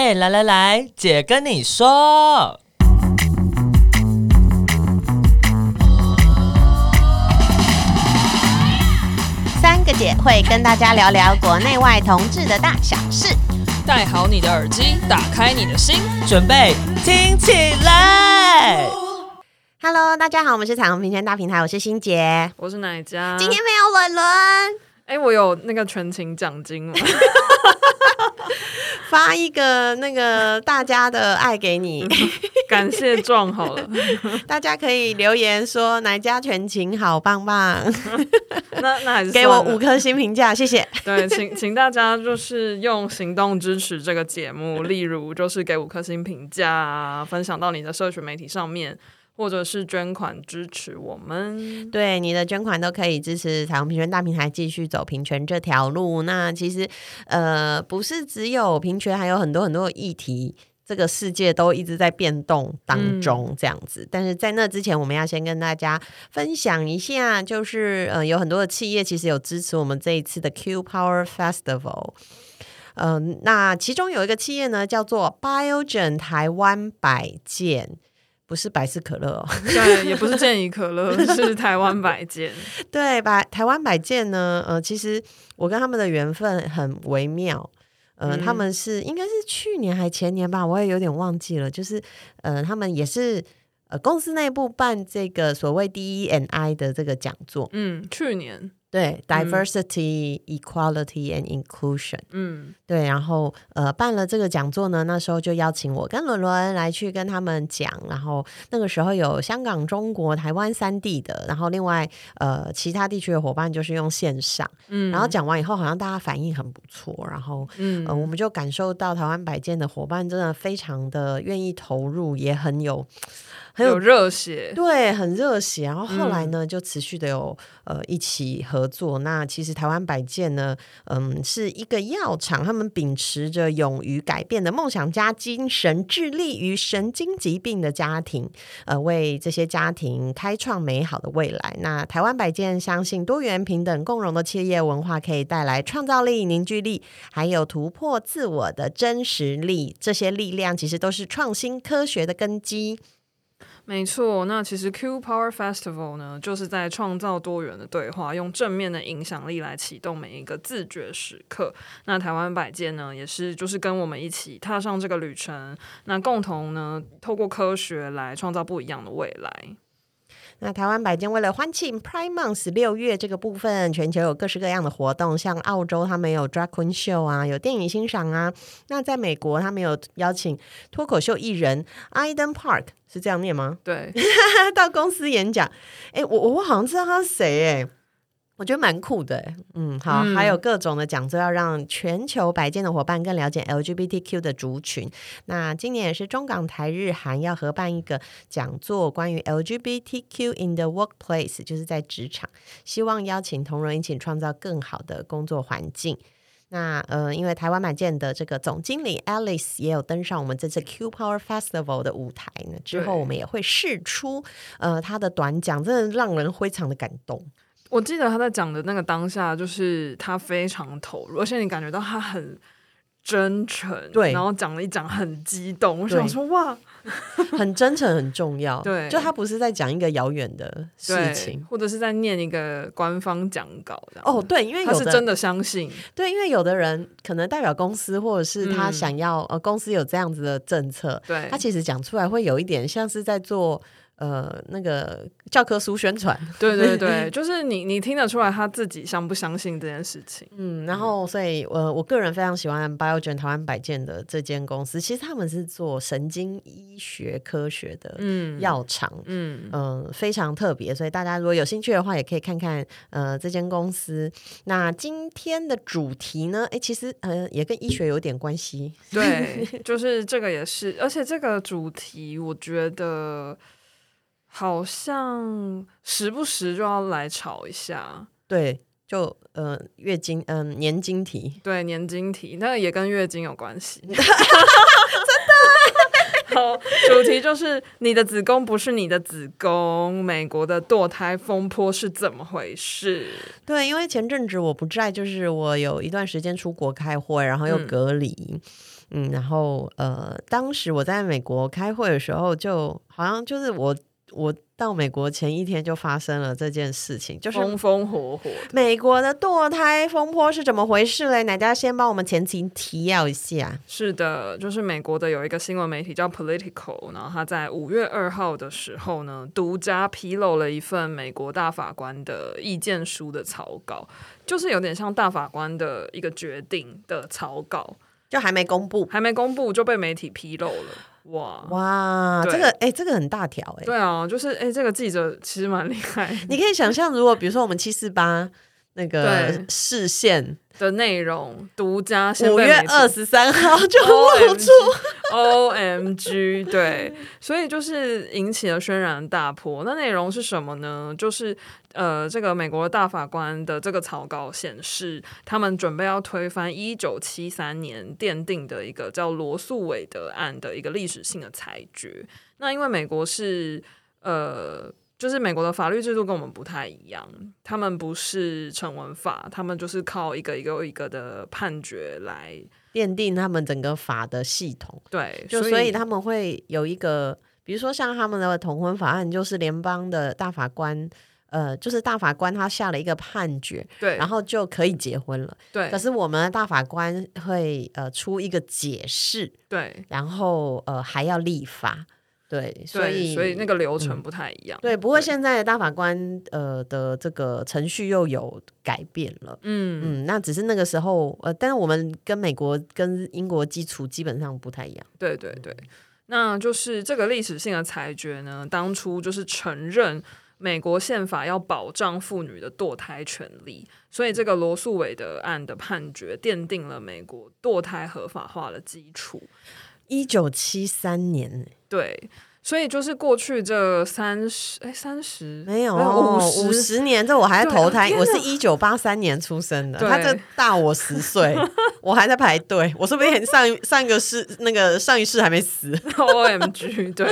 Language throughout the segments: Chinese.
哎，来来来，姐跟你说，三个姐会跟大家聊聊国内外同志的大小事。戴好你的耳机，打开你的心，准备听起来。Hello，大家好，我们是彩虹平权大平台，我是欣姐，我是奶家。今天没有伦伦，哎、欸，我有那个全勤奖金 发一个那个大家的爱给你，感谢状好了，大家可以留言说哪家全勤好棒棒，那那还是给我五颗星评价，谢谢。对，请请大家就是用行动支持这个节目，例如就是给五颗星评价，分享到你的社群媒体上面。或者是捐款支持我们，对，你的捐款都可以支持彩虹平权大平台继续走平权这条路。那其实呃，不是只有平权，还有很多很多的议题，这个世界都一直在变动当中，这样子。嗯、但是在那之前，我们要先跟大家分享一下，就是呃，有很多的企业其实有支持我们这一次的 Q Power Festival。嗯、呃，那其中有一个企业呢，叫做 Biogen 台湾百健。不是百事可乐哦，对，也不是健怡可乐，是台湾百健。对，百台湾百健呢，呃，其实我跟他们的缘分很微妙，呃，嗯、他们是应该是去年还前年吧，我也有点忘记了，就是呃，他们也是呃公司内部办这个所谓 DE&I 的这个讲座，嗯，去年。对，diversity、嗯、equality and inclusion，嗯，对，然后呃办了这个讲座呢，那时候就邀请我跟伦伦来去跟他们讲，然后那个时候有香港、中国、台湾三地的，然后另外呃其他地区的伙伴就是用线上，嗯，然后讲完以后好像大家反应很不错，然后嗯、呃，我们就感受到台湾百件的伙伴真的非常的愿意投入，也很有。很有热血，对，很热血。然后后来呢，嗯、就持续的有呃一起合作。那其实台湾百健呢，嗯，是一个药厂，他们秉持着勇于改变的梦想家精神，致力于神经疾病的家庭，呃，为这些家庭开创美好的未来。那台湾百健相信多元、平等、共荣的企业文化可以带来创造力、凝聚力，还有突破自我的真实力。这些力量其实都是创新科学的根基。没错，那其实 Q Power Festival 呢，就是在创造多元的对话，用正面的影响力来启动每一个自觉时刻。那台湾百件呢，也是就是跟我们一起踏上这个旅程，那共同呢，透过科学来创造不一样的未来。那台湾百健为了欢庆 Prime Month 六月这个部分，全球有各式各样的活动，像澳洲他们有 Drag Queen Show 啊，有电影欣赏啊。那在美国，他们有邀请脱口秀艺人 Iden Park，是这样念吗？对，到公司演讲。哎，我我好像知道他是谁哎。我觉得蛮酷的，嗯，好，嗯、还有各种的讲座，要让全球百健的伙伴更了解 LGBTQ 的族群。那今年也是中港台日韩要合办一个讲座，关于 LGBTQ in the workplace，就是在职场，希望邀请同仁一起创造更好的工作环境。那呃，因为台湾百健的这个总经理 Alice 也有登上我们这次 Q Power Festival 的舞台呢，之后我们也会试出呃他的短讲，真的让人非常的感动。我记得他在讲的那个当下，就是他非常投入，而且你感觉到他很真诚，对，然后讲了一讲很激动。我想说，哇，很真诚很重要，对，就他不是在讲一个遥远的事情，或者是在念一个官方讲稿的。哦，对，因为他是真的相信，对，因为有的人可能代表公司，或者是他想要、嗯、呃公司有这样子的政策，对，他其实讲出来会有一点像是在做。呃，那个教科书宣传，对 对对，就是你你听得出来他自己相不相信这件事情。嗯，然后所以，呃，我个人非常喜欢 Biogen 台湾百健的这间公司，其实他们是做神经医学科学的药厂，嗯嗯、呃，非常特别，所以大家如果有兴趣的话，也可以看看呃这间公司。那今天的主题呢，哎，其实呃也跟医学有点关系，对，就是这个也是，而且这个主题我觉得。好像时不时就要来吵一下，对，就呃月经，嗯、呃、年经题，对年经题，那个也跟月经有关系，真的。好，主题就是你的子宫不是你的子宫，美国的堕胎风波是怎么回事？对，因为前阵子我不在，就是我有一段时间出国开会，然后又隔离。嗯嗯，然后呃，当时我在美国开会的时候，就好像就是我我到美国前一天就发生了这件事情，就是风风火火。美国的堕胎风波是怎么回事嘞？大家先帮我们前情提要一下。是的，就是美国的有一个新闻媒体叫 Political，然后他在五月二号的时候呢，独家披露了一份美国大法官的意见书的草稿，就是有点像大法官的一个决定的草稿。就还没公布，还没公布就被媒体披露了，哇。哇，这个哎、欸，这个很大条哎、欸，对啊，就是哎、欸，这个记者其实蛮厉害，你可以想象，如果比如说我们七四八那个视线。的内容独家，五月二十三号 就露出，O M G，对，所以就是引起了轩然大波。那内容是什么呢？就是呃，这个美国的大法官的这个草稿显示，他们准备要推翻一九七三年奠定的一个叫罗素韦德案的一个历史性的裁决。那因为美国是呃。就是美国的法律制度跟我们不太一样，他们不是成文法，他们就是靠一个一个一个的判决来奠定他们整个法的系统。对，就所以他们会有一个，比如说像他们的同婚法案，就是联邦的大法官，呃，就是大法官他下了一个判决，对，然后就可以结婚了。对，可是我们的大法官会呃出一个解释，对，然后呃还要立法。对，所以所以那个流程不太一样。嗯、对，不过现在的大法官呃的这个程序又有改变了。嗯嗯，那只是那个时候呃，但是我们跟美国跟英国基础基本上不太一样。对对对，那就是这个历史性的裁决呢，当初就是承认美国宪法要保障妇女的堕胎权利，所以这个罗素韦德案的判决奠定了美国堕胎合法化的基础。一九七三年，对，所以就是过去这三十，哎，三十？没有五十？年，这我还在投胎，我是一九八三年出生的，他这大我十岁，我还在排队，我说不定上上一个世那个上一世还没死，OMG，对，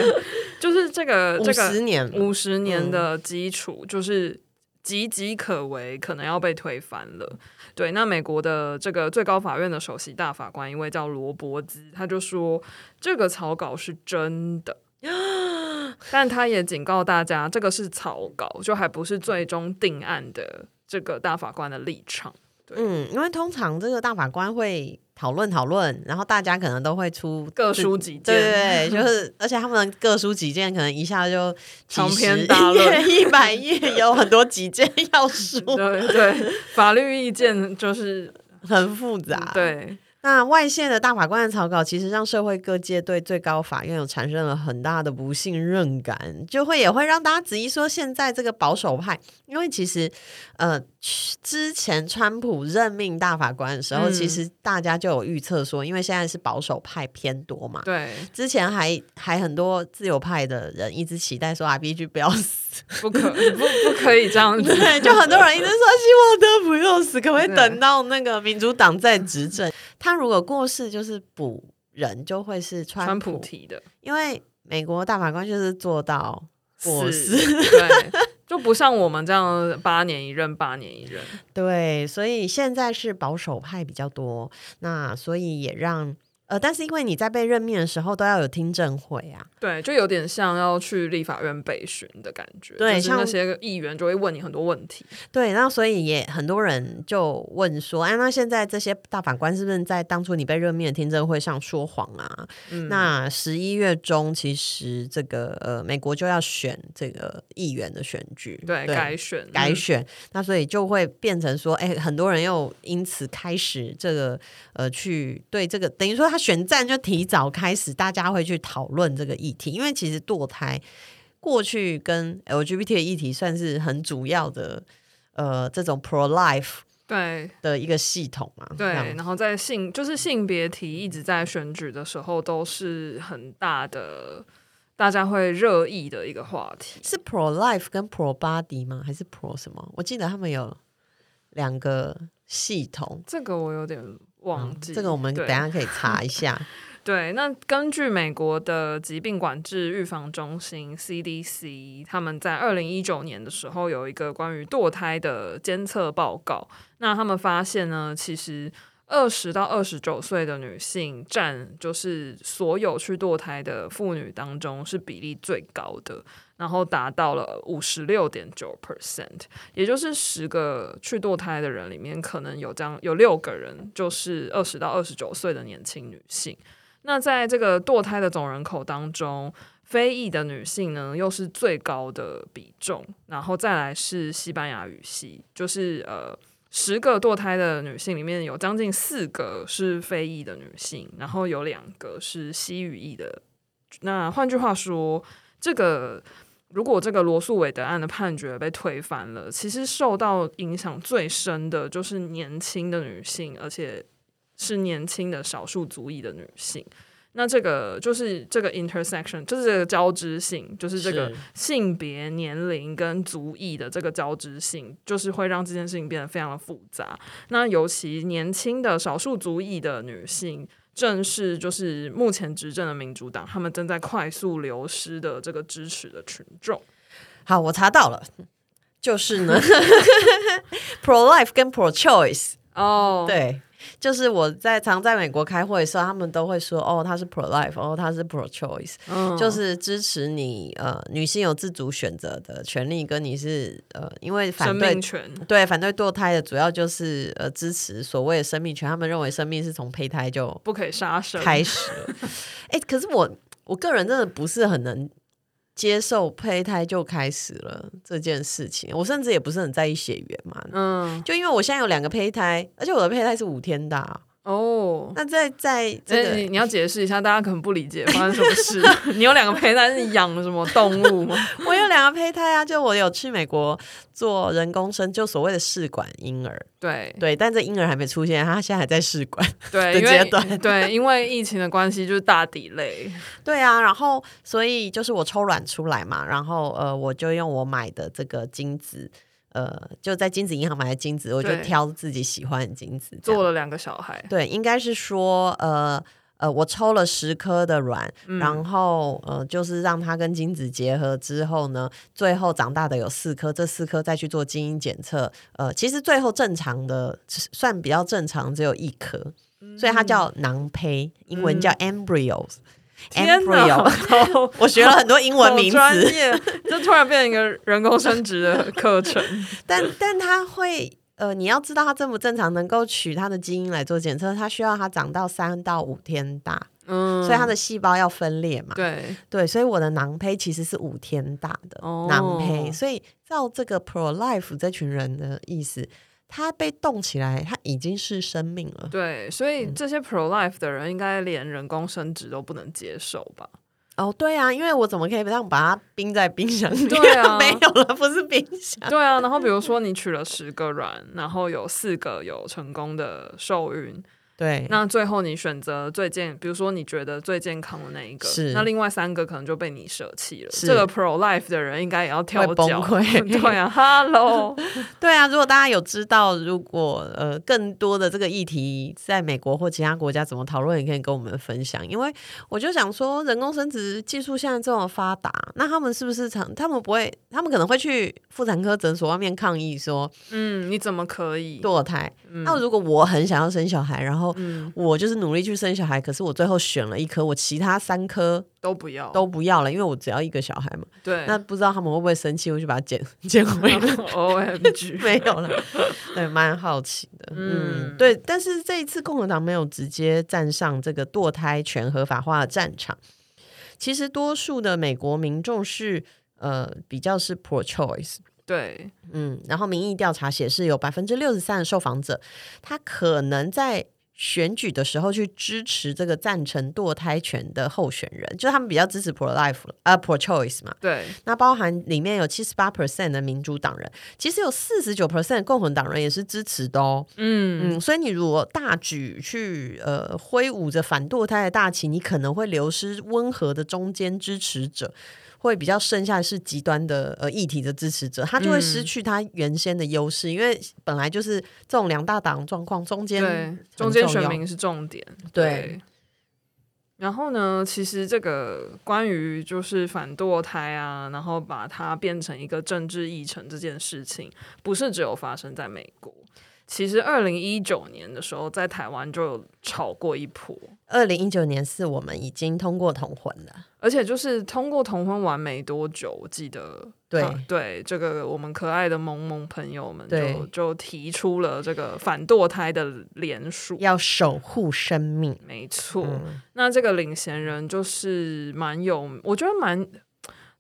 就是这个五十年。五十年的基础，就是岌岌可危，可能要被推翻了。对，那美国的这个最高法院的首席大法官，一位叫罗伯兹，他就说这个草稿是真的，但他也警告大家，这个是草稿，就还不是最终定案的这个大法官的立场。对，嗯，因为通常这个大法官会。讨论讨论，然后大家可能都会出各抒己见，对对对，就是而且他们各抒己见，可能一下就长篇大论一百页，有很多己见要 说，对对，法律意见就是很复杂，对。那外泄的大法官的草稿，其实让社会各界对最高法院有产生了很大的不信任感，就会也会让大家质疑说，现在这个保守派，因为其实呃，之前川普任命大法官的时候，嗯、其实大家就有预测说，因为现在是保守派偏多嘛，对，之前还还很多自由派的人一直期待说 RBG 不要死，不可不不可以这样子，对，就很多人一直说 希望他不要死，可不可以等到那个民主党在执政？他如果过世，就是补人就会是川普，提的，因为美国大法官就是做到过世，对，就不像我们这样八年一任，八年一任，对，所以现在是保守派比较多，那所以也让。呃，但是因为你在被任命的时候都要有听证会啊，对，就有点像要去立法院备询的感觉，对，像那些议员就会问你很多问题，对，那所以也很多人就问说，哎，那现在这些大法官是不是在当初你被任命的听证会上说谎啊？嗯、那十一月中其实这个呃，美国就要选这个议员的选举，对，对改选改选，嗯、那所以就会变成说，哎，很多人又因此开始这个呃，去对这个等于说他。选战就提早开始，大家会去讨论这个议题，因为其实堕胎过去跟 LGBT 的议题算是很主要的，呃，这种 pro life 对的一个系统嘛。对，然后在性就是性别题一直在选举的时候都是很大的，大家会热议的一个话题。是 pro life 跟 pro body 吗？还是 pro 什么？我记得他们有两个系统，这个我有点。忘记、嗯、这个，我们等下可以查一下。对，那根据美国的疾病管制预防中心 CDC，他们在二零一九年的时候有一个关于堕胎的监测报告。那他们发现呢，其实二十到二十九岁的女性占就是所有去堕胎的妇女当中是比例最高的，然后达到了五十六点九 percent，也就是十个去堕胎的人里面，可能有这样有六个人就是二十到二十九岁的年轻女性。那在这个堕胎的总人口当中，非裔的女性呢又是最高的比重，然后再来是西班牙语系，就是呃。十个堕胎的女性里面有将近四个是非裔的女性，然后有两个是西语裔的。那换句话说，这个如果这个罗诉韦德案的判决被推翻了，其实受到影响最深的就是年轻的女性，而且是年轻的少数族裔的女性。那这个就是这个 intersection，就是这个交织性，就是这个性别、年龄跟族裔的这个交织性，就是会让这件事情变得非常的复杂。那尤其年轻的少数族裔的女性，正是就是目前执政的民主党，他们正在快速流失的这个支持的群众。好，我查到了，就是呢，pro life 跟 pro choice 哦，对。就是我在常在美国开会的时候，他们都会说哦，他是 pro life，哦，他是 pro choice，嗯，就是支持你呃女性有自主选择的权利，跟你是呃因为反对对反对堕胎的主要就是呃支持所谓的生命权，他们认为生命是从胚胎就不可以杀生开始了。哎、欸，可是我我个人真的不是很能。接受胚胎就开始了这件事情，我甚至也不是很在意血缘嘛。嗯，就因为我现在有两个胚胎，而且我的胚胎是五天大。哦，那在在这个你你要解释一下，大家可能不理解发生什么事。你有两个胚胎，是你养了什么动物吗？我有两个胚胎啊，就我有去美国做人工生，就所谓的试管婴儿。对对，但这婴儿还没出现，他现在还在试管对的阶段。对，因为疫情的关系，就是大 delay。对啊，然后所以就是我抽卵出来嘛，然后呃，我就用我买的这个精子。呃，就在精子银行买的精子，我就挑自己喜欢的精子，做了两个小孩。对，应该是说，呃呃，我抽了十颗的卵，嗯、然后呃，就是让它跟精子结合之后呢，最后长大的有四颗，这四颗再去做基因检测，呃，其实最后正常的算比较正常，只有一颗，嗯、所以它叫囊胚，英文叫 embryos。嗯 Embryo，我学了很多英文名词，就突然变成一个人工生殖的课程。但但它会呃，你要知道它正不正常，能够取它的基因来做检测，它需要它长到三到五天大，嗯，所以它的细胞要分裂嘛，对对，所以我的囊胚其实是五天大的囊胚，哦，所以照这个 pro life 这群人的意思。它被冻起来，它已经是生命了。对，所以这些 pro life 的人应该连人工生殖都不能接受吧？哦，对啊，因为我怎么可以这样把它冰在冰箱里？对啊，没有了，不是冰箱。对啊，然后比如说你取了十个卵，然后有四个有成功的受孕。对，那最后你选择最健，比如说你觉得最健康的那一个，是那另外三个可能就被你舍弃了。这个 pro life 的人应该也要跳脚，崩溃。对啊，Hello，对啊，如果大家有知道，如果呃更多的这个议题在美国或其他国家怎么讨论，也可以跟我们分享。因为我就想说，人工生殖技术现在这么发达，那他们是不是常？他们不会，他们可能会去妇产科诊所外面抗议说，嗯，你怎么可以堕胎？嗯、那如果我很想要生小孩，然后嗯，我就是努力去生小孩，可是我最后选了一颗，我其他三颗都不要，都不要了，因为我只要一个小孩嘛。对，那不知道他们会不会生气，我就把它捡 捡回来。OMG，没有了。对，蛮好奇的。嗯，嗯，对。但是这一次共和党没有直接站上这个堕胎权合法化的战场。其实多数的美国民众是呃比较是 pro choice。对，嗯，然后民意调查显示，有百分之六十三的受访者，他可能在选举的时候去支持这个赞成堕胎权的候选人，就他们比较支持 pro life 啊 pro choice 嘛。对，那包含里面有七十八 percent 的民主党人，其实有四十九 percent 共和党人也是支持的哦。嗯嗯，所以你如果大举去呃挥舞着反堕胎的大旗，你可能会流失温和的中间支持者。会比较剩下的是极端的呃议题的支持者，他就会失去他原先的优势，嗯、因为本来就是这种两大党状况，中间中间选民是重点。对，对然后呢，其实这个关于就是反堕胎啊，然后把它变成一个政治议程这件事情，不是只有发生在美国。其实二零一九年的时候，在台湾就有炒过一波。二零一九年是我们已经通过同婚了，而且就是通过同婚完没多久，我记得对、啊、对，这个我们可爱的萌萌朋友们就就提出了这个反堕胎的联署，要守护生命。没错，嗯、那这个领衔人就是蛮有，我觉得蛮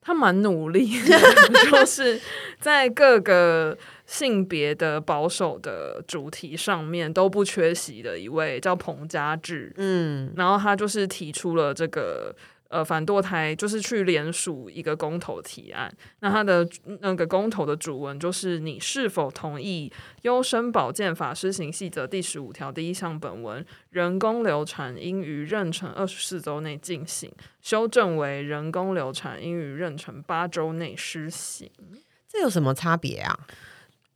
他蛮努力的，就是在各个。性别的保守的主题上面都不缺席的一位叫彭家志，嗯，然后他就是提出了这个呃反堕胎，就是去联署一个公投提案。那他的那个公投的主文就是：你是否同意《优生保健法施行细则》第十五条第一项本文，人工流产应于妊娠二十四周内进行，修正为人工流产应于妊娠八周内施行。这有什么差别啊？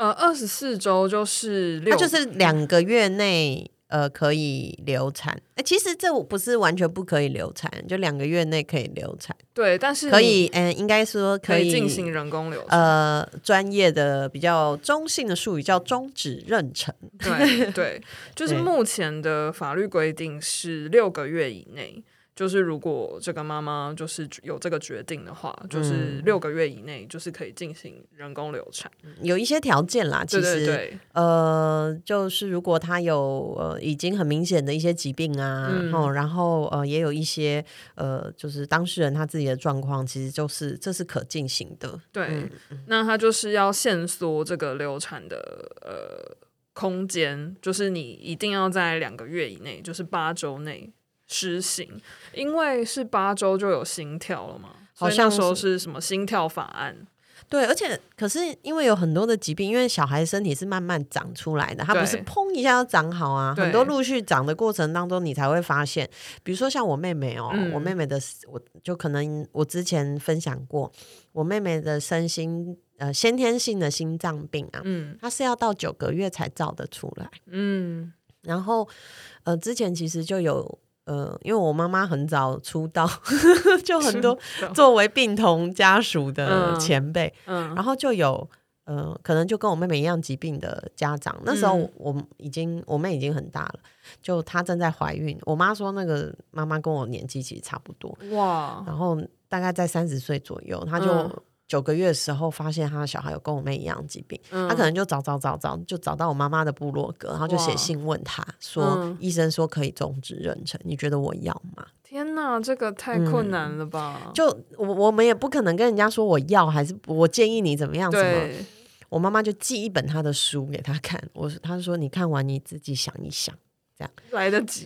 呃，二十四周就是六，它就是两个月内呃可以流产。哎，其实这不是完全不可以流产，就两个月内可以流产。对，但是可以，嗯，应该说可以进行人工流产。呃，专业的比较中性的术语叫终止妊娠。对对，就是目前的法律规定是六个月以内。就是如果这个妈妈就是有这个决定的话，就是六个月以内就是可以进行人工流产，有一些条件啦。其实，对对对呃，就是如果她有呃已经很明显的一些疾病啊，嗯、哦，然后呃也有一些呃就是当事人他自己的状况，其实就是这是可进行的。对，嗯、那他就是要限缩这个流产的呃空间，就是你一定要在两个月以内，就是八周内。施行，因为是八周就有心跳了嘛，好像说是什么心跳法案。对，而且可是因为有很多的疾病，因为小孩身体是慢慢长出来的，它不是砰一下就长好啊，很多陆续长的过程当中，你才会发现。比如说像我妹妹哦，嗯、我妹妹的，我就可能我之前分享过，我妹妹的身心呃先天性的心脏病啊，嗯，她是要到九个月才照得出来，嗯，然后呃之前其实就有。呃，因为我妈妈很早出道，就很多作为病童家属的前辈，然后就有呃，可能就跟我妹妹一样疾病的家长。那时候我已经，嗯、我妹已经很大了，就她正在怀孕。我妈说，那个妈妈跟我年纪其实差不多，哇，然后大概在三十岁左右，她就。嗯九个月的时候，发现他的小孩有跟我妹一样疾病，嗯、他可能就找找找找，就找到我妈妈的部落格，然后就写信问他说：“嗯、医生说可以终止妊娠，你觉得我要吗？”天哪，这个太困难了吧！嗯、就我我们也不可能跟人家说我要，还是我建议你怎么样？对，我妈妈就寄一本他的书给他看，我他说你看完你自己想一想。来得及，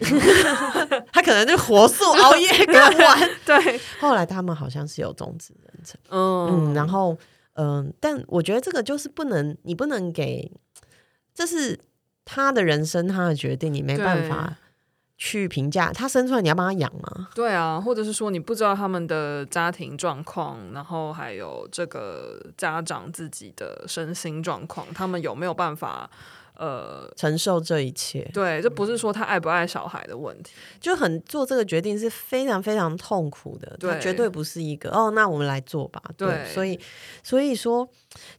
他可能就火速熬夜看完。对，后来他们好像是有终止妊娠，嗯，嗯，然后嗯、呃，但我觉得这个就是不能，你不能给，这是他的人生，他的决定，你没办法去评价。他生出来，你要帮他养吗？对啊，或者是说你不知道他们的家庭状况，然后还有这个家长自己的身心状况，他们有没有办法？呃，承受这一切，对，这不是说他爱不爱小孩的问题，就很做这个决定是非常非常痛苦的，对，绝对不是一个哦，那我们来做吧，对，对，所以所以说，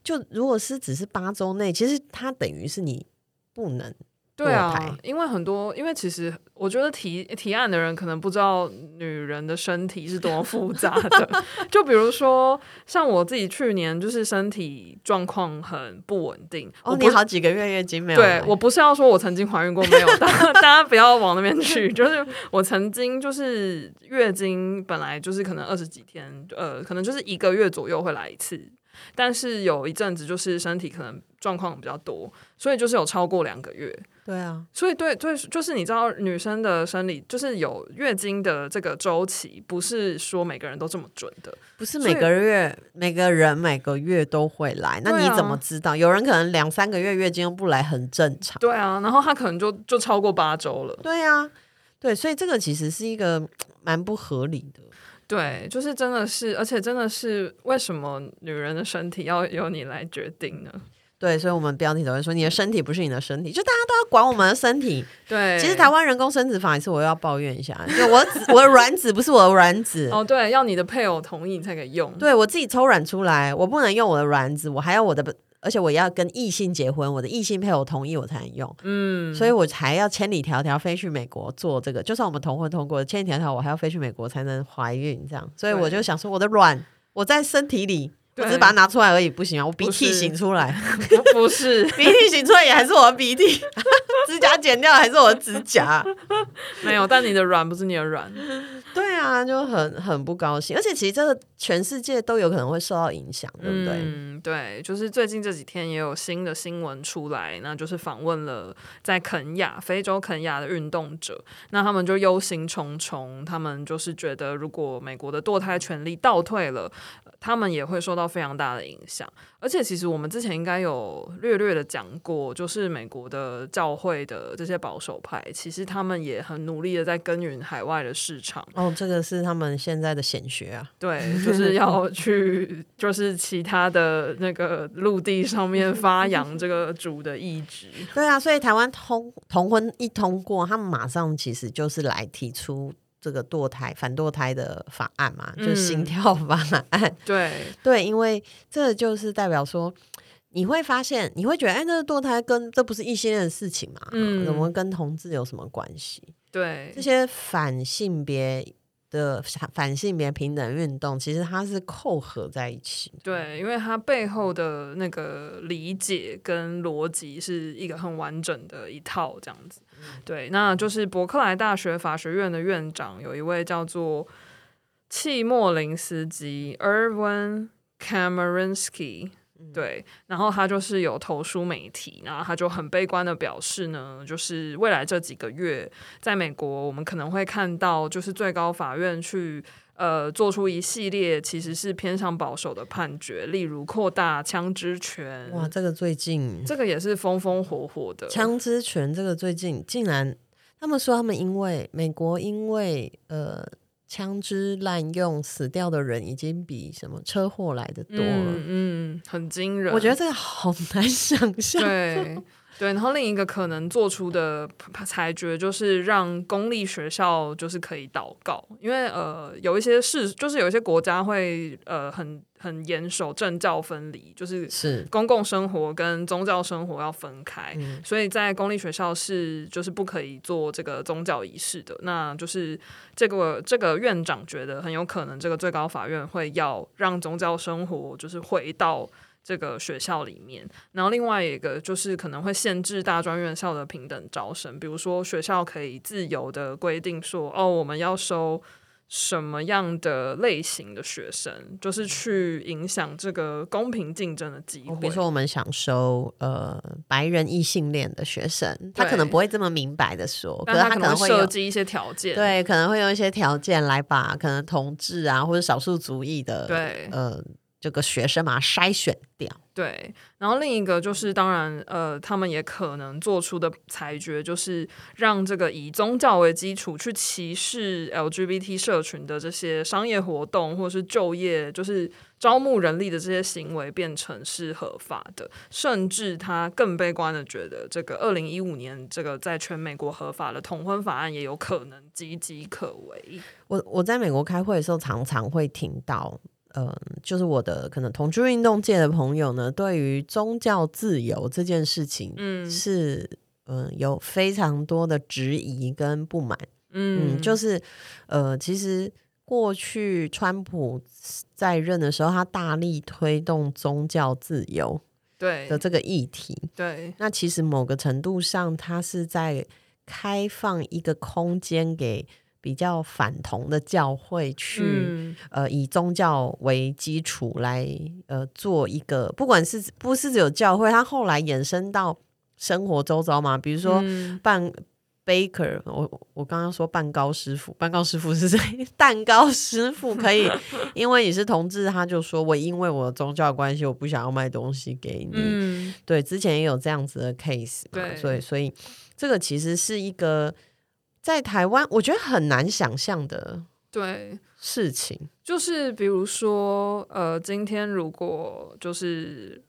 就如果是只是八周内，其实他等于是你不能。对啊，因为很多，因为其实我觉得提提案的人可能不知道女人的身体是多么复杂的。就比如说，像我自己去年就是身体状况很不稳定。哦，你好几个月月经没有？对，我不是要说我曾经怀孕过没有，大家大家不要往那边去。就是我曾经就是月经本来就是可能二十几天，呃，可能就是一个月左右会来一次。但是有一阵子就是身体可能状况比较多，所以就是有超过两个月。对啊，所以对对，就是你知道女生的生理就是有月经的这个周期，不是说每个人都这么准的，不是每个月每个人每个月都会来。那你怎么知道？啊、有人可能两三个月月经不来很正常。对啊，然后他可能就就超过八周了。对啊，对，所以这个其实是一个蛮不合理的。对，就是真的是，而且真的是，为什么女人的身体要由你来决定呢？对，所以，我们标题都会说，你的身体不是你的身体，就大家都要管我们的身体。对，其实台湾人工生殖法也是，我要抱怨一下，就我我的卵子不是我的卵子哦，对，要你的配偶同意你才可以用。对，我自己抽卵出来，我不能用我的卵子，我还要我的而且我要跟异性结婚，我的异性配偶同意我才能用。嗯，所以我还要千里迢迢飞去美国做这个。就算我们同婚通过，千里迢迢我还要飞去美国才能怀孕，这样。所以我就想说，我的卵我在身体里。我只是把它拿出来而已，不行啊！我鼻涕擤出来，不是 鼻涕擤出来也还是我的鼻涕，指甲剪掉还是我的指甲，没有。但你的软不是你的软，对啊，就很很不高兴。而且其实这个全世界都有可能会受到影响，对不对？嗯，对。就是最近这几天也有新的新闻出来，那就是访问了在肯亚、非洲肯亚的运动者，那他们就忧心忡忡，他们就是觉得如果美国的堕胎权利倒退了。他们也会受到非常大的影响，而且其实我们之前应该有略略的讲过，就是美国的教会的这些保守派，其实他们也很努力的在耕耘海外的市场。哦，这个是他们现在的显学啊。对，就是要去，就是其他的那个陆地上面发扬这个主的意志。对啊，所以台湾通同婚一通过，他们马上其实就是来提出。这个堕胎反堕胎的法案嘛，嗯、就是心跳法案。对 对，因为这就是代表说，你会发现，你会觉得，哎，那个堕胎跟这不是异性恋的事情嘛？嗯，怎么跟同志有什么关系？对，这些反性别的反性别平等运动，其实它是扣合在一起。对，因为它背后的那个理解跟逻辑是一个很完整的一套，这样子。对，那就是伯克莱大学法学院的院长，有一位叫做契莫林斯基 （Erwin Chemerinsky）。对，然后他就是有投书媒体，然后他就很悲观的表示呢，就是未来这几个月，在美国我们可能会看到，就是最高法院去。呃，做出一系列其实是偏向保守的判决，例如扩大枪支权。哇，这个最近这个也是风风火火的枪支权。这个最近竟然他们说他们因为美国因为呃枪支滥用死掉的人已经比什么车祸来的多了，嗯，嗯，很惊人。我觉得这个好难想象。对。对，然后另一个可能做出的裁决就是让公立学校就是可以祷告，因为呃有一些事，就是有一些国家会呃很很严守政教分离，就是是公共生活跟宗教生活要分开，嗯、所以在公立学校是就是不可以做这个宗教仪式的。那就是这个这个院长觉得很有可能这个最高法院会要让宗教生活就是回到。这个学校里面，然后另外一个就是可能会限制大专院校的平等招生，比如说学校可以自由的规定说，哦，我们要收什么样的类型的学生，就是去影响这个公平竞争的机会。比如说，我们想收呃白人异性恋的学生，他可能不会这么明白的说，可是他可能会设计一些条件，对，可能会用一些条件来把可能同志啊或者少数族裔的对呃。这个学生嘛，筛选掉。对，然后另一个就是，当然，呃，他们也可能做出的裁决，就是让这个以宗教为基础去歧视 LGBT 社群的这些商业活动，或者是就业，就是招募人力的这些行为，变成是合法的。甚至他更悲观的觉得，这个二零一五年这个在全美国合法的同婚法案，也有可能岌岌可危。我我在美国开会的时候，常常会听到。嗯、呃，就是我的可能同居运动界的朋友呢，对于宗教自由这件事情，嗯，是嗯、呃、有非常多的质疑跟不满，嗯，嗯，就是呃，其实过去川普在任的时候，他大力推动宗教自由对。的这个议题，对，对，那其实某个程度上，他是在开放一个空间给。比较反同的教会去，嗯、呃，以宗教为基础来，呃，做一个，不管是不是只有教会，他后来衍生到生活周遭嘛，比如说办 baker，我我刚刚说蛋糕师傅，蛋糕师傅是谁？蛋糕师傅可以，因为你是同志，他就说我因为我的宗教关系，我不想要卖东西给你。嗯、对，之前也有这样子的 case 嘛，对，所以所以这个其实是一个。在台湾，我觉得很难想象的对事情，就是比如说，呃，今天如果就是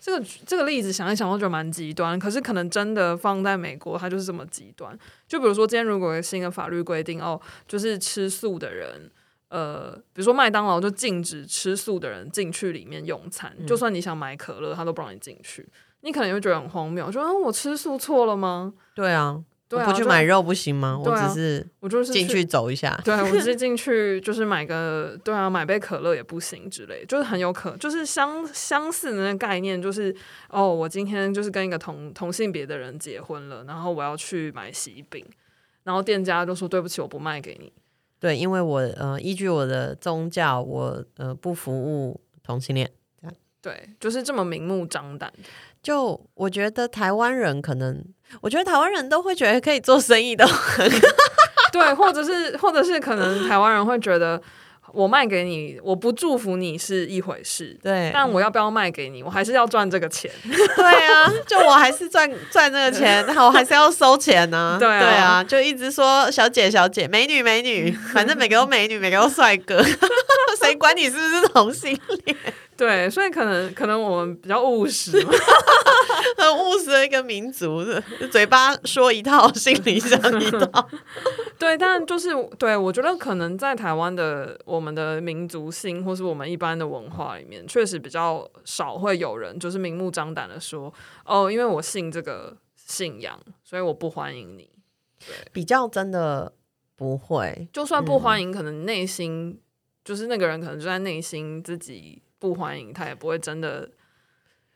这个这个例子想一想，我觉得蛮极端。可是可能真的放在美国，它就是这么极端。就比如说，今天如果有新的法律规定，哦，就是吃素的人，呃，比如说麦当劳就禁止吃素的人进去里面用餐，嗯、就算你想买可乐，他都不让你进去。你可能也会觉得很荒谬，说、嗯、我吃素错了吗？对啊。对啊，不去买肉不行吗？啊、我只是我就是进去走一下。对，我只是进去就是买个对啊，买杯可乐也不行之类，就是很有可就是相相似的那个概念，就是哦，我今天就是跟一个同同性别的人结婚了，然后我要去买喜饼，然后店家就说对不起，我不卖给你。对，因为我呃依据我的宗教，我呃不服务同性恋。这样对，就是这么明目张胆。就我觉得台湾人可能，我觉得台湾人都会觉得可以做生意的，对，或者是或者是可能台湾人会觉得我卖给你，我不祝福你是一回事，对，但我要不要卖给你，我还是要赚这个钱，对啊，就我还是赚赚这个钱，我还是要收钱呢、啊，对啊，对啊，就一直说小姐小姐，美女美女，反正每个都美女，每个都帅哥，谁管你是不是同性恋？对，所以可能可能我们比较务实，很务实的一个民族，嘴巴说一套，心里想一套。对，但就是对我觉得可能在台湾的我们的民族性，或是我们一般的文化里面，确实比较少会有人就是明目张胆的说哦，因为我信这个信仰，所以我不欢迎你。对，比较真的不会，就算不欢迎，嗯、可能内心就是那个人可能就在内心自己。不欢迎他，也不会真的。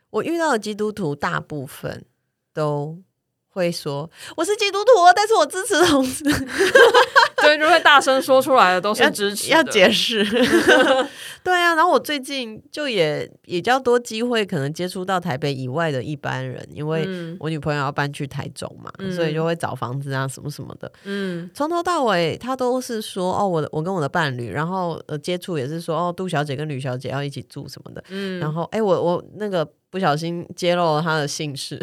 我遇到的基督徒大部分都会说：“我是基督徒，但是我支持同志。”对，就会大声说出来的都是支持，要，要解释。对啊，然后我最近就也比较多机会，可能接触到台北以外的一般人，因为我女朋友要搬去台中嘛，嗯、所以就会找房子啊什么什么的。嗯，从头到尾他都是说哦，我的我跟我的伴侣，然后呃接触也是说哦，杜小姐跟吕小姐要一起住什么的。嗯，然后哎，我我那个。不小心揭露了他的姓氏，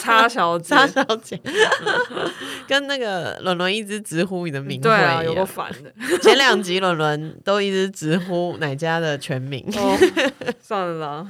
叉、哦、小姐，叉小姐，跟那个伦伦一直直呼你的名，对啊，有够烦的。前两集伦伦都一直直呼哪家的全名，哦、算了。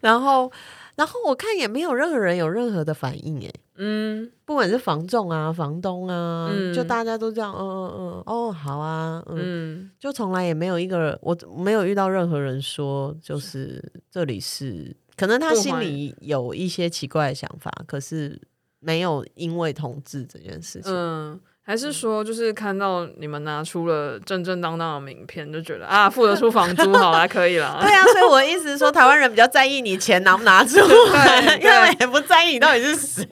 然后，然后我看也没有任何人有任何的反应，哎，嗯，不管是房仲啊、房东啊，嗯、就大家都这样，嗯嗯嗯，哦，好啊，嗯，嗯。就从来也没有一个人，我没有遇到任何人说，就是这里是。可能他心里有一些奇怪的想法，可是没有因为同志这件事情。嗯，还是说就是看到你们拿出了正正当当的名片，就觉得啊，付得出房租，好啦，可以了。对啊，所以我的意思是说，台湾人比较在意你钱拿不拿出 来，因为也不在意你到底是谁，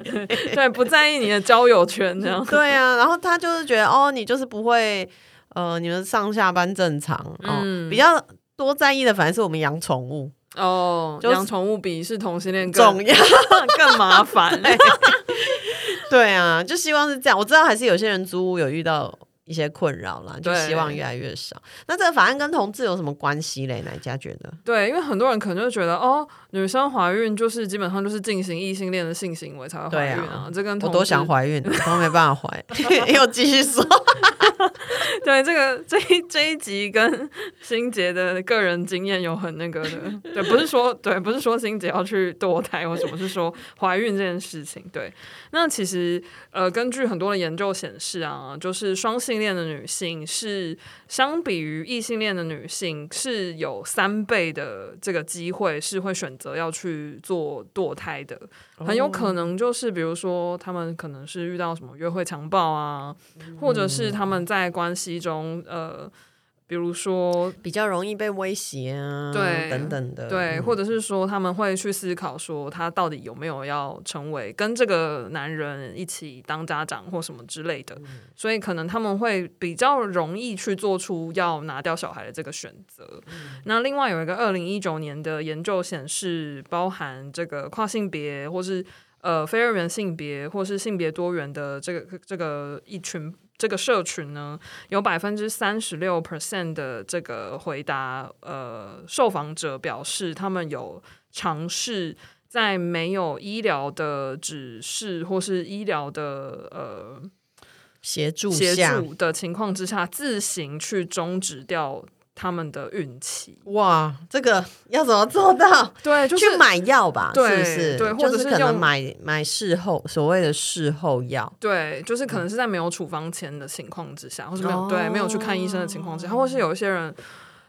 对，不在意你的交友圈这样。对啊，然后他就是觉得哦，你就是不会呃，你们上下班正常哦，嗯、比较多在意的反而是我们养宠物。哦，养宠物比是同性恋更重要，更麻烦。对，对啊，就希望是这样。我知道还是有些人租屋有遇到一些困扰啦，就希望越来越少。那这个法案跟同志有什么关系嘞？哪家觉得？对，因为很多人可能就觉得，哦，女生怀孕就是基本上就是进行异性恋的性行为才会怀孕啊。啊这跟同我都想怀孕，都没办法怀。又继续说。对，这个 这一这一集跟心杰的个人经验有很那个的，对，不是说对，不是说心杰要去堕胎或什么，是说怀孕这件事情。对，那其实呃，根据很多的研究显示啊，就是双性恋的女性是相比于异性恋的女性是有三倍的这个机会是会选择要去做堕胎的，很有可能就是比如说他们可能是遇到什么约会强暴啊，或者是他们在关系中，呃，比如说比较容易被威胁啊，对，等等的，对，嗯、或者是说他们会去思考说，他到底有没有要成为跟这个男人一起当家长或什么之类的，嗯、所以可能他们会比较容易去做出要拿掉小孩的这个选择。嗯、那另外有一个二零一九年的研究显示，包含这个跨性别或是呃非二元性别或是性别多元的这个这个一群。这个社群呢，有百分之三十六 percent 的这个回答，呃，受访者表示他们有尝试在没有医疗的指示或是医疗的呃协助协助的情况之下，自行去终止掉。他们的孕期。哇，这个要怎么做到？对，就是去买药吧，对是不是？对，或者是可能买买事后所谓的事后药。对，就是可能是在没有处方前的情况之下，或是没有、哦、对没有去看医生的情况之下，或是有一些人。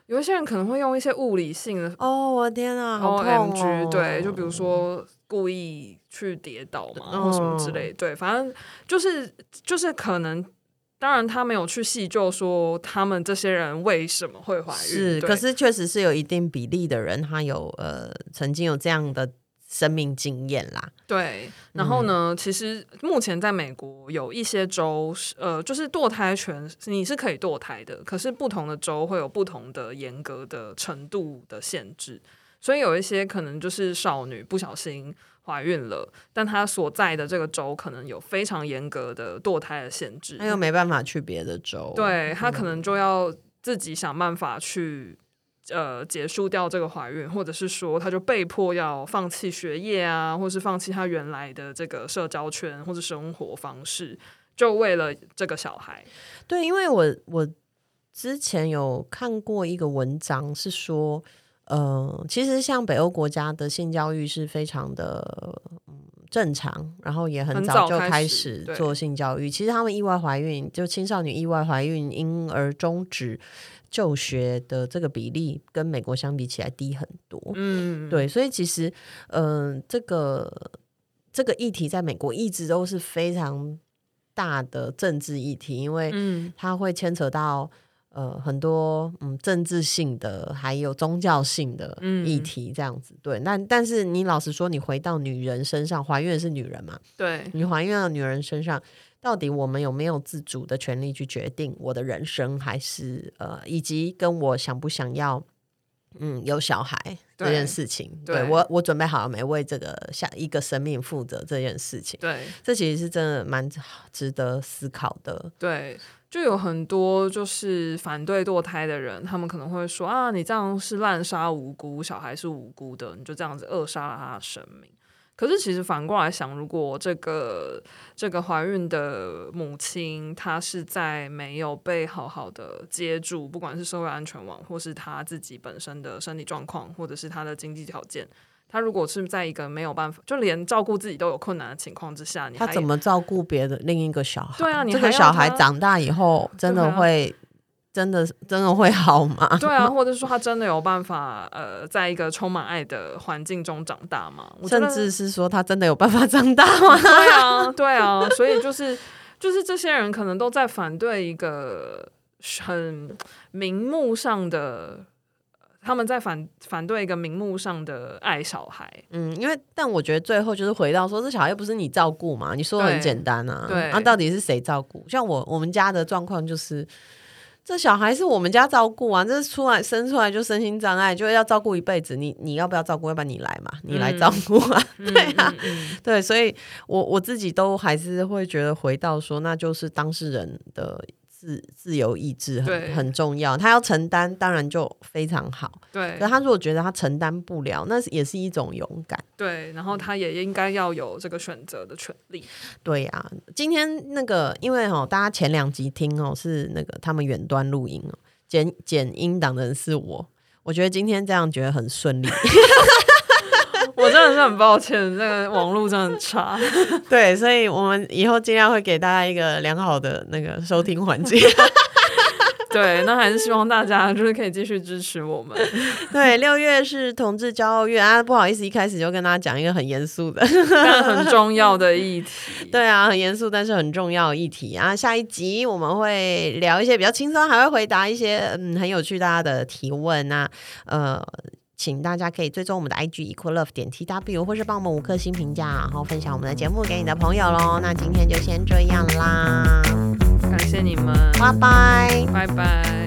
有一些人可能会用一些物理性的哦，我的天啊，好痛哦！OMG，对，就比如说故意去跌倒嘛，嗯、或什么之类，对，反正就是就是可能，当然他没有去细究说他们这些人为什么会怀孕，是，可是确实是有一定比例的人，他有呃曾经有这样的。生命经验啦，对，然后呢，嗯、其实目前在美国有一些州是，呃，就是堕胎权你是可以堕胎的，可是不同的州会有不同的严格的程度的限制，所以有一些可能就是少女不小心怀孕了，但她所在的这个州可能有非常严格的堕胎的限制，她又没办法去别的州，对，她可能就要自己想办法去。呃，结束掉这个怀孕，或者是说，他就被迫要放弃学业啊，或是放弃他原来的这个社交圈或者生活方式，就为了这个小孩。对，因为我我之前有看过一个文章，是说，呃，其实像北欧国家的性教育是非常的正常，然后也很早就开始做性教育。其实他们意外怀孕，就青少年意外怀孕、婴儿终止。就学的这个比例跟美国相比起来低很多，嗯，对，所以其实，嗯、呃，这个这个议题在美国一直都是非常大的政治议题，因为它会牵扯到呃很多嗯政治性的还有宗教性的议题这样子，对。那但是你老实说，你回到女人身上，怀孕是女人嘛？对，你怀孕到女人身上。到底我们有没有自主的权利去决定我的人生，还是呃，以及跟我想不想要，嗯，有小孩这件事情？对，对我，我准备好了没？为这个下一个生命负责这件事情？对，这其实是真的蛮值得思考的。对，就有很多就是反对堕胎的人，他们可能会说啊，你这样是滥杀无辜，小孩是无辜的，你就这样子扼杀了他的生命。可是，其实反过来想，如果这个这个怀孕的母亲，她是在没有被好好的接住，不管是社会安全网，或是她自己本身的身体状况，或者是她的经济条件，她如果是在一个没有办法，就连照顾自己都有困难的情况之下，你还她怎么照顾别的另一个小孩？对啊，你这个小孩长大以后真的会。真的真的会好吗？对啊，或者说他真的有办法呃，在一个充满爱的环境中长大吗？甚至是说他真的有办法 长大吗？对啊，对啊，所以就是就是这些人可能都在反对一个很明目上的，他们在反反对一个名目上的爱小孩。嗯，因为但我觉得最后就是回到说，这小孩又不是你照顾嘛？你说的很简单啊，对，那、啊、到底是谁照顾？像我我们家的状况就是。这小孩是我们家照顾啊，这出来生出来就身心障碍，就要照顾一辈子。你你要不要照顾？要不然你来嘛，你来照顾 啊。嗯、对啊，对，所以我我自己都还是会觉得回到说，那就是当事人的。自自由意志很很重要，他要承担，当然就非常好。对，可他如果觉得他承担不了，那也是一种勇敢。对，然后他也应该要有这个选择的权利。对呀、啊，今天那个，因为哦，大家前两集听哦，是那个他们远端录音哦，剪剪音档的人是我，我觉得今天这样觉得很顺利。我真的是很抱歉，这个网络真的很差。对，所以我们以后尽量会给大家一个良好的那个收听环境。对，那还是希望大家就是可以继续支持我们。对，六月是同志骄傲月啊，不好意思，一开始就跟大家讲一个很严肃的、但很重要的议题。对啊，很严肃，但是很重要的议题啊。下一集我们会聊一些比较轻松，还会回答一些嗯很有趣大家的提问啊，呃。请大家可以追踪我们的 IG equal love 点 tw，或是帮我们五颗星评价，然后分享我们的节目给你的朋友喽。那今天就先这样啦，感谢你们，拜拜，拜拜。